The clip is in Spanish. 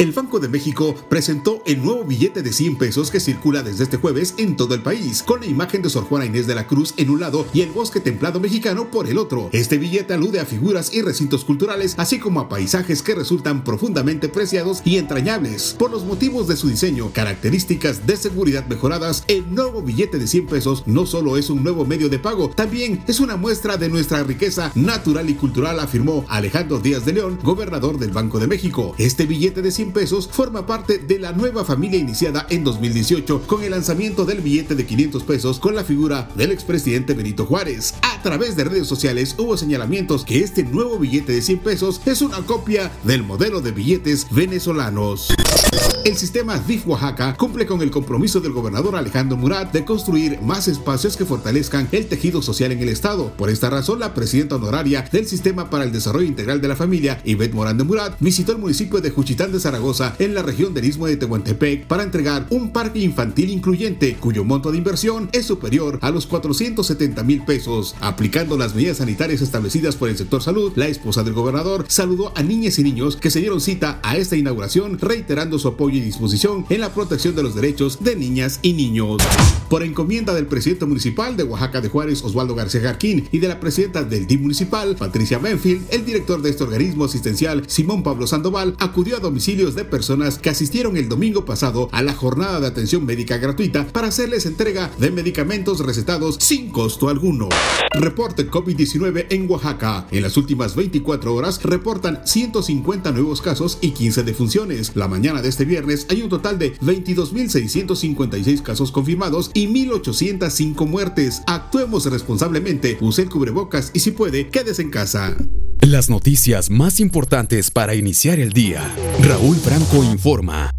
El Banco de México presentó el nuevo billete de 100 pesos que circula desde este jueves en todo el país, con la imagen de Sor Juana Inés de la Cruz en un lado y el bosque templado mexicano por el otro. Este billete alude a figuras y recintos culturales, así como a paisajes que resultan profundamente preciados y entrañables. Por los motivos de su diseño, características de seguridad mejoradas, el nuevo billete de 100 pesos no solo es un nuevo medio de pago, también es una muestra de nuestra riqueza natural y cultural, afirmó Alejandro Díaz de León, gobernador del Banco de México. Este billete de 100 pesos forma parte de la nueva familia iniciada en 2018 con el lanzamiento del billete de 500 pesos con la figura del expresidente Benito Juárez. A través de redes sociales hubo señalamientos que este nuevo billete de 100 pesos es una copia del modelo de billetes venezolanos. El sistema DIF Oaxaca cumple con el compromiso del gobernador Alejandro Murat de construir más espacios que fortalezcan el tejido social en el estado. Por esta razón, la presidenta honoraria del Sistema para el Desarrollo Integral de la Familia, Ivette Morán de Murat, visitó el municipio de Juchitán de Zaragoza en la región del Istmo de Tehuantepec para entregar un parque infantil incluyente cuyo monto de inversión es superior a los 470 mil pesos. Aplicando las medidas sanitarias establecidas por el sector salud, la esposa del gobernador saludó a niñas y niños que se dieron cita a esta inauguración reiterando su apoyo y disposición en la protección de los derechos de niñas y niños. Por encomienda del presidente municipal de Oaxaca de Juárez, Osvaldo García Jarquín, y de la presidenta del DIM municipal, Patricia Benfield, el director de este organismo asistencial, Simón Pablo Sandoval, acudió a de personas que asistieron el domingo pasado a la jornada de atención médica gratuita para hacerles entrega de medicamentos recetados sin costo alguno. Reporte COVID-19 en Oaxaca. En las últimas 24 horas reportan 150 nuevos casos y 15 defunciones. La mañana de este viernes hay un total de 22.656 casos confirmados y 1.805 muertes. Actuemos responsablemente, use cubrebocas y si puede, quédese en casa. Las noticias más importantes para iniciar el día. Raúl Franco informa.